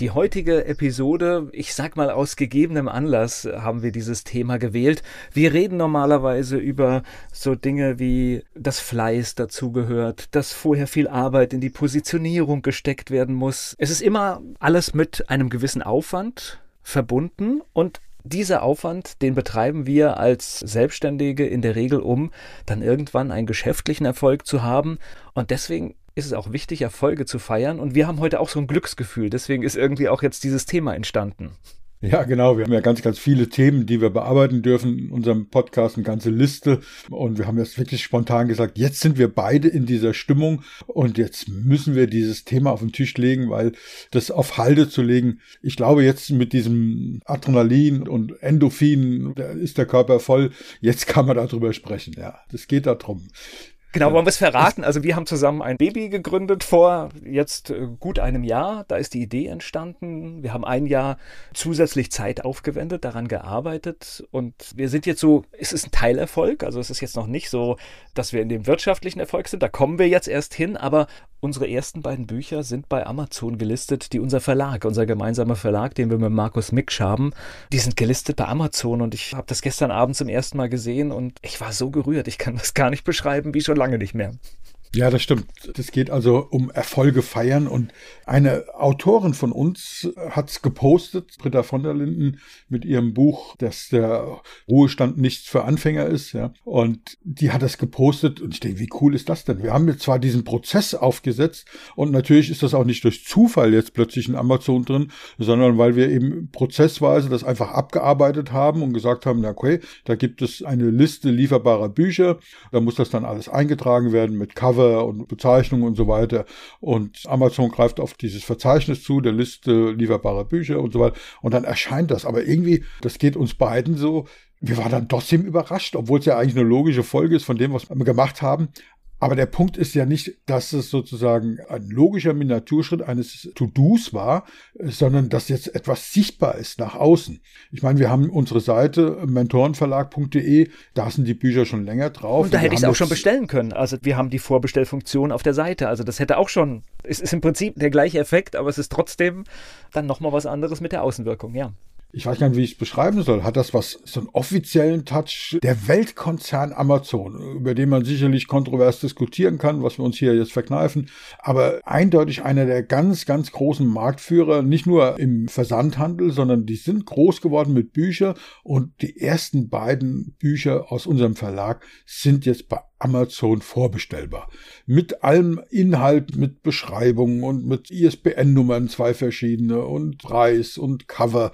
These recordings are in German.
Die heutige Episode, ich sag mal aus gegebenem Anlass, haben wir dieses Thema gewählt. Wir reden normalerweise über so Dinge wie das Fleiß dazugehört, dass vorher viel Arbeit in die Positionierung gesteckt werden muss. Es ist immer alles mit einem gewissen Aufwand verbunden und dieser Aufwand, den betreiben wir als Selbstständige in der Regel, um dann irgendwann einen geschäftlichen Erfolg zu haben. Und deswegen ist es auch wichtig, Erfolge zu feiern. Und wir haben heute auch so ein Glücksgefühl. Deswegen ist irgendwie auch jetzt dieses Thema entstanden. Ja, genau. Wir haben ja ganz, ganz viele Themen, die wir bearbeiten dürfen in unserem Podcast, eine ganze Liste. Und wir haben jetzt wirklich spontan gesagt, jetzt sind wir beide in dieser Stimmung und jetzt müssen wir dieses Thema auf den Tisch legen, weil das auf Halde zu legen, ich glaube jetzt mit diesem Adrenalin und Endorphin, ist der Körper voll. Jetzt kann man darüber sprechen. Ja, das geht darum. Genau, wollen wir es verraten? Also wir haben zusammen ein Baby gegründet vor jetzt äh, gut einem Jahr. Da ist die Idee entstanden. Wir haben ein Jahr zusätzlich Zeit aufgewendet, daran gearbeitet und wir sind jetzt so, es ist ein Teilerfolg. Also es ist jetzt noch nicht so, dass wir in dem wirtschaftlichen Erfolg sind. Da kommen wir jetzt erst hin, aber unsere ersten beiden Bücher sind bei Amazon gelistet, die unser Verlag, unser gemeinsamer Verlag, den wir mit Markus Miksch haben, die sind gelistet bei Amazon und ich habe das gestern Abend zum ersten Mal gesehen und ich war so gerührt. Ich kann das gar nicht beschreiben, wie schon lange nicht mehr. Ja, das stimmt. Das geht also um Erfolge feiern. Und eine Autorin von uns hat's gepostet, Britta von der Linden, mit ihrem Buch, dass der Ruhestand nichts für Anfänger ist. Ja. Und die hat das gepostet. Und ich denke, wie cool ist das denn? Wir haben jetzt zwar diesen Prozess aufgesetzt und natürlich ist das auch nicht durch Zufall jetzt plötzlich in Amazon drin, sondern weil wir eben prozessweise das einfach abgearbeitet haben und gesagt haben, na okay, da gibt es eine Liste lieferbarer Bücher. Da muss das dann alles eingetragen werden mit Cover Cover und Bezeichnung und so weiter. Und Amazon greift auf dieses Verzeichnis zu, der Liste lieferbarer Bücher und so weiter. Und dann erscheint das. Aber irgendwie, das geht uns beiden so, wir waren dann trotzdem überrascht, obwohl es ja eigentlich eine logische Folge ist von dem, was wir gemacht haben. Aber der Punkt ist ja nicht, dass es sozusagen ein logischer Miniaturschritt eines To-Dos war, sondern dass jetzt etwas sichtbar ist nach außen. Ich meine, wir haben unsere Seite mentorenverlag.de, da sind die Bücher schon länger drauf. Und da hätte ich es auch schon bestellen können. Also wir haben die Vorbestellfunktion auf der Seite. Also das hätte auch schon, es ist im Prinzip der gleiche Effekt, aber es ist trotzdem dann nochmal was anderes mit der Außenwirkung, ja ich weiß gar nicht, wie ich es beschreiben soll. Hat das was, so einen offiziellen Touch? Der Weltkonzern Amazon, über den man sicherlich kontrovers diskutieren kann, was wir uns hier jetzt verkneifen, aber eindeutig einer der ganz, ganz großen Marktführer, nicht nur im Versandhandel, sondern die sind groß geworden mit Büchern und die ersten beiden Bücher aus unserem Verlag sind jetzt bei Amazon vorbestellbar. Mit allem Inhalt, mit Beschreibungen und mit ISBN-Nummern, zwei verschiedene und Preis und Cover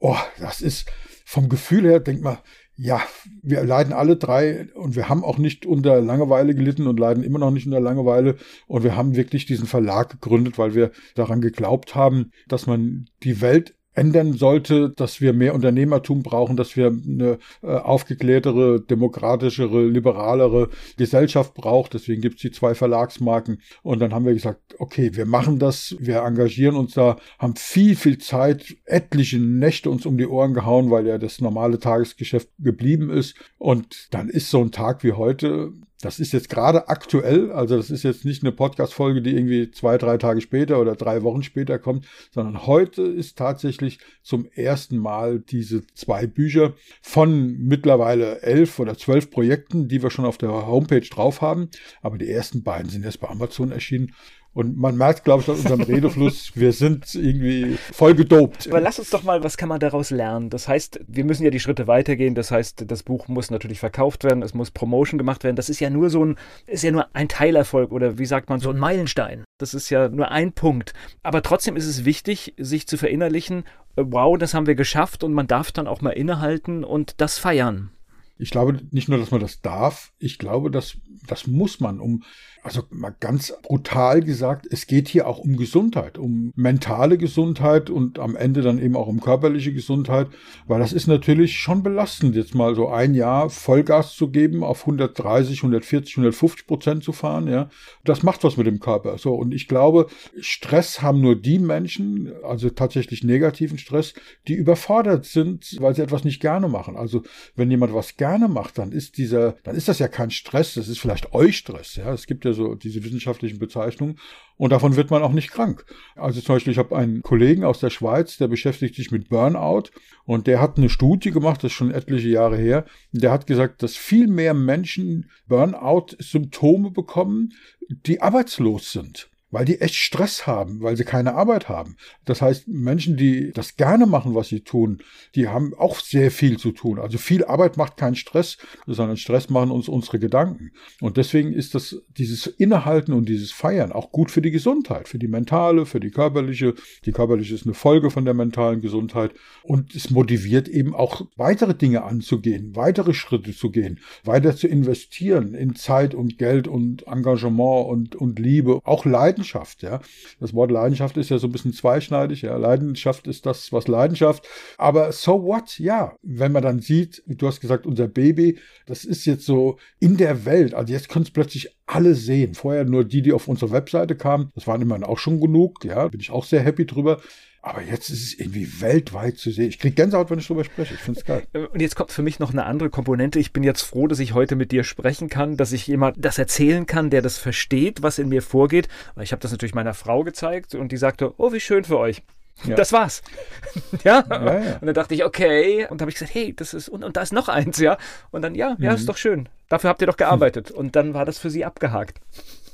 oh, das ist vom Gefühl her, denkt man, ja, wir leiden alle drei und wir haben auch nicht unter Langeweile gelitten und leiden immer noch nicht unter Langeweile. Und wir haben wirklich diesen Verlag gegründet, weil wir daran geglaubt haben, dass man die Welt ändern sollte, dass wir mehr Unternehmertum brauchen, dass wir eine äh, aufgeklärtere, demokratischere, liberalere Gesellschaft brauchen. Deswegen gibt es die zwei Verlagsmarken. Und dann haben wir gesagt, okay, wir machen das, wir engagieren uns da, haben viel, viel Zeit, etliche Nächte uns um die Ohren gehauen, weil ja das normale Tagesgeschäft geblieben ist. Und dann ist so ein Tag wie heute das ist jetzt gerade aktuell, also das ist jetzt nicht eine Podcast-Folge, die irgendwie zwei, drei Tage später oder drei Wochen später kommt, sondern heute ist tatsächlich zum ersten Mal diese zwei Bücher von mittlerweile elf oder zwölf Projekten, die wir schon auf der Homepage drauf haben. Aber die ersten beiden sind jetzt bei Amazon erschienen. Und man merkt, glaube ich, an unserem Redefluss, wir sind irgendwie voll gedopt. Aber lass uns doch mal, was kann man daraus lernen? Das heißt, wir müssen ja die Schritte weitergehen. Das heißt, das Buch muss natürlich verkauft werden, es muss Promotion gemacht werden. Das ist ja nur so ein, ist ja nur ein Teilerfolg oder wie sagt man, so ein Meilenstein. Das ist ja nur ein Punkt. Aber trotzdem ist es wichtig, sich zu verinnerlichen, wow, das haben wir geschafft und man darf dann auch mal innehalten und das feiern. Ich glaube nicht nur, dass man das darf, ich glaube, dass das muss man, um also mal ganz brutal gesagt, es geht hier auch um Gesundheit, um mentale Gesundheit und am Ende dann eben auch um körperliche Gesundheit, weil das ist natürlich schon belastend, jetzt mal so ein Jahr Vollgas zu geben, auf 130, 140, 150 Prozent zu fahren, ja. Das macht was mit dem Körper. So, und ich glaube, Stress haben nur die Menschen, also tatsächlich negativen Stress, die überfordert sind, weil sie etwas nicht gerne machen. Also, wenn jemand was gerne macht, dann ist dieser, dann ist das ja kein Stress, das ist vielleicht Eustress, ja. Es gibt ja ja so diese wissenschaftlichen Bezeichnungen. Und davon wird man auch nicht krank. Also zum Beispiel, ich habe einen Kollegen aus der Schweiz, der beschäftigt sich mit Burnout und der hat eine Studie gemacht, das ist schon etliche Jahre her. Der hat gesagt, dass viel mehr Menschen Burnout-Symptome bekommen, die arbeitslos sind weil die echt Stress haben, weil sie keine Arbeit haben. Das heißt, Menschen, die das gerne machen, was sie tun, die haben auch sehr viel zu tun. Also viel Arbeit macht keinen Stress, sondern Stress machen uns unsere Gedanken. Und deswegen ist das, dieses Innehalten und dieses Feiern auch gut für die Gesundheit, für die mentale, für die körperliche. Die körperliche ist eine Folge von der mentalen Gesundheit. Und es motiviert eben auch weitere Dinge anzugehen, weitere Schritte zu gehen, weiter zu investieren in Zeit und Geld und Engagement und, und Liebe, auch Leiden Leidenschaft, ja. Das Wort Leidenschaft ist ja so ein bisschen zweischneidig, ja. Leidenschaft ist das, was Leidenschaft. Aber so what? Ja. Wenn man dann sieht, du hast gesagt, unser Baby, das ist jetzt so in der Welt. Also jetzt können es plötzlich alle sehen. Vorher nur die, die auf unsere Webseite kamen. Das waren immerhin auch schon genug, ja. Bin ich auch sehr happy drüber. Aber jetzt ist es irgendwie weltweit zu sehen. Ich kriege Gänsehaut, wenn ich drüber spreche. Ich finde es geil. Äh, und jetzt kommt für mich noch eine andere Komponente. Ich bin jetzt froh, dass ich heute mit dir sprechen kann, dass ich jemand das erzählen kann, der das versteht, was in mir vorgeht. Ich habe das natürlich meiner Frau gezeigt und die sagte, oh, wie schön für euch. Ja. Das war's. ja? Ja, ja? Und dann dachte ich, okay. Und dann habe ich gesagt, hey, das ist, und, und da ist noch eins, ja. Und dann, ja, ja, mhm. ist doch schön. Dafür habt ihr doch gearbeitet. Und dann war das für sie abgehakt.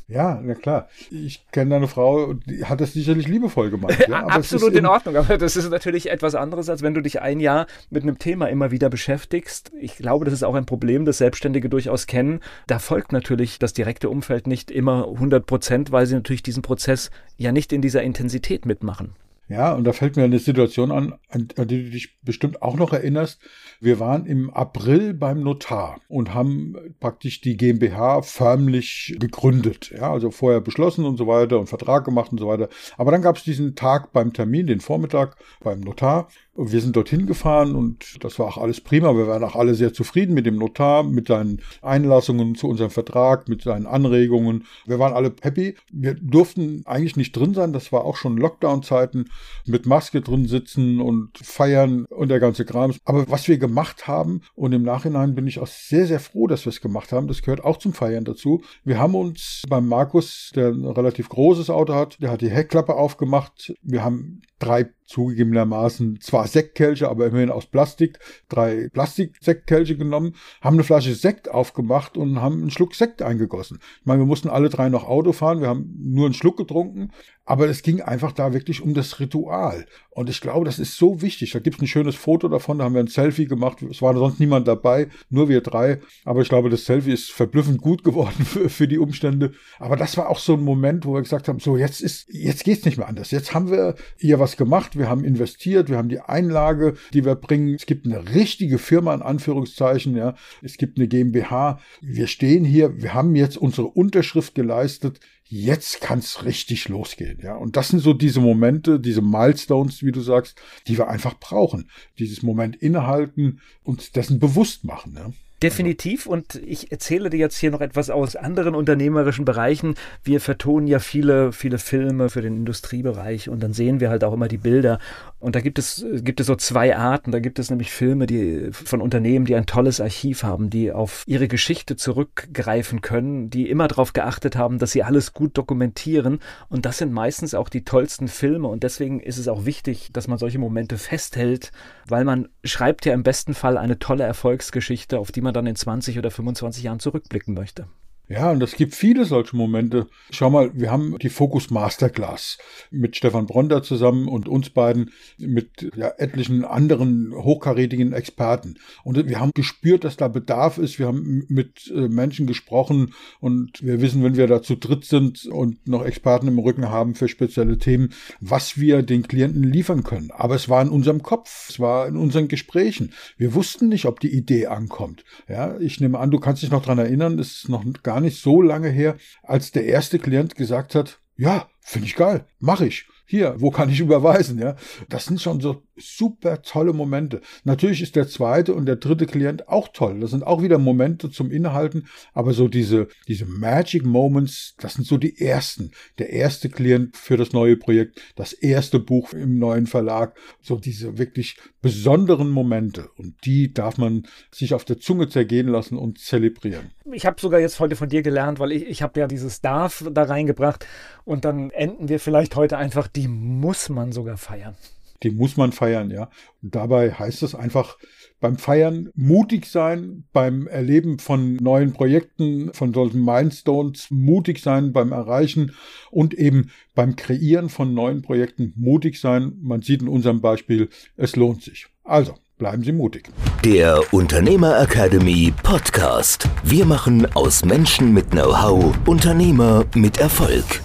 Ja, na klar. Ich kenne deine Frau, die hat das sicherlich liebevoll gemacht. Ja? Absolut in Ordnung, aber das ist natürlich etwas anderes, als wenn du dich ein Jahr mit einem Thema immer wieder beschäftigst. Ich glaube, das ist auch ein Problem, das Selbstständige durchaus kennen. Da folgt natürlich das direkte Umfeld nicht immer 100 Prozent, weil sie natürlich diesen Prozess ja nicht in dieser Intensität mitmachen. Ja, und da fällt mir eine Situation an, an die du dich bestimmt auch noch erinnerst. Wir waren im April beim Notar und haben praktisch die GmbH förmlich gegründet. Ja, also vorher beschlossen und so weiter und Vertrag gemacht und so weiter. Aber dann gab es diesen Tag beim Termin, den Vormittag beim Notar. Wir sind dorthin gefahren und das war auch alles prima. Wir waren auch alle sehr zufrieden mit dem Notar, mit seinen Einlassungen zu unserem Vertrag, mit seinen Anregungen. Wir waren alle happy. Wir durften eigentlich nicht drin sein. Das war auch schon Lockdown-Zeiten mit Maske drin sitzen und feiern und der ganze Kram. Aber was wir gemacht haben und im Nachhinein bin ich auch sehr, sehr froh, dass wir es gemacht haben. Das gehört auch zum Feiern dazu. Wir haben uns beim Markus, der ein relativ großes Auto hat, der hat die Heckklappe aufgemacht. Wir haben drei zugegebenermaßen zwar Sektkelche, aber immerhin aus Plastik, drei Plastiksektkelche genommen, haben eine Flasche Sekt aufgemacht und haben einen Schluck Sekt eingegossen. Ich meine, wir mussten alle drei noch Auto fahren, wir haben nur einen Schluck getrunken, aber es ging einfach da wirklich um das Ritual. Und ich glaube, das ist so wichtig. Da gibt es ein schönes Foto davon, da haben wir ein Selfie gemacht. Es war sonst niemand dabei, nur wir drei. Aber ich glaube, das Selfie ist verblüffend gut geworden für, für die Umstände. Aber das war auch so ein Moment, wo wir gesagt haben, so jetzt ist, jetzt geht's nicht mehr anders. Jetzt haben wir hier was gemacht, wir haben investiert, wir haben die Einlage, die wir bringen. Es gibt eine richtige Firma in Anführungszeichen, ja. Es gibt eine GmbH. Wir stehen hier, wir haben jetzt unsere Unterschrift geleistet jetzt kann es richtig losgehen. Ja, und das sind so diese Momente, diese Milestones, wie du sagst, die wir einfach brauchen. Dieses Moment innehalten und dessen bewusst machen. Ja? Definitiv. Und ich erzähle dir jetzt hier noch etwas aus anderen unternehmerischen Bereichen. Wir vertonen ja viele, viele Filme für den Industriebereich und dann sehen wir halt auch immer die Bilder. Und da gibt es, gibt es so zwei Arten. Da gibt es nämlich Filme, die von Unternehmen, die ein tolles Archiv haben, die auf ihre Geschichte zurückgreifen können, die immer darauf geachtet haben, dass sie alles gut dokumentieren. Und das sind meistens auch die tollsten Filme. Und deswegen ist es auch wichtig, dass man solche Momente festhält, weil man schreibt ja im besten Fall eine tolle Erfolgsgeschichte, auf die man dann in 20 oder 25 Jahren zurückblicken möchte. Ja, und es gibt viele solche Momente. Schau mal, wir haben die Focus Masterclass mit Stefan Bronder zusammen und uns beiden mit ja, etlichen anderen hochkarätigen Experten. Und wir haben gespürt, dass da Bedarf ist. Wir haben mit äh, Menschen gesprochen und wir wissen, wenn wir da zu dritt sind und noch Experten im Rücken haben für spezielle Themen, was wir den Klienten liefern können. Aber es war in unserem Kopf, es war in unseren Gesprächen. Wir wussten nicht, ob die Idee ankommt. Ja, ich nehme an, du kannst dich noch dran erinnern, es ist noch gar nicht so lange her, als der erste Klient gesagt hat, ja, finde ich geil, mache ich hier, wo kann ich überweisen, ja? Das sind schon so super tolle Momente. Natürlich ist der zweite und der dritte Klient auch toll. Das sind auch wieder Momente zum Inhalten, aber so diese, diese Magic Moments, das sind so die ersten. Der erste Klient für das neue Projekt, das erste Buch im neuen Verlag, so diese wirklich besonderen Momente und die darf man sich auf der Zunge zergehen lassen und zelebrieren. Ich habe sogar jetzt heute von dir gelernt, weil ich, ich habe ja dieses Darf da reingebracht und dann enden wir vielleicht heute einfach die muss man sogar feiern. Die muss man feiern, ja. Und dabei heißt es einfach beim Feiern mutig sein, beim Erleben von neuen Projekten, von solchen Milestones mutig sein beim Erreichen und eben beim Kreieren von neuen Projekten mutig sein. Man sieht in unserem Beispiel, es lohnt sich. Also, bleiben Sie mutig. Der Unternehmer Academy Podcast. Wir machen aus Menschen mit Know-how Unternehmer mit Erfolg.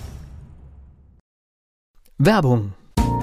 Werbung.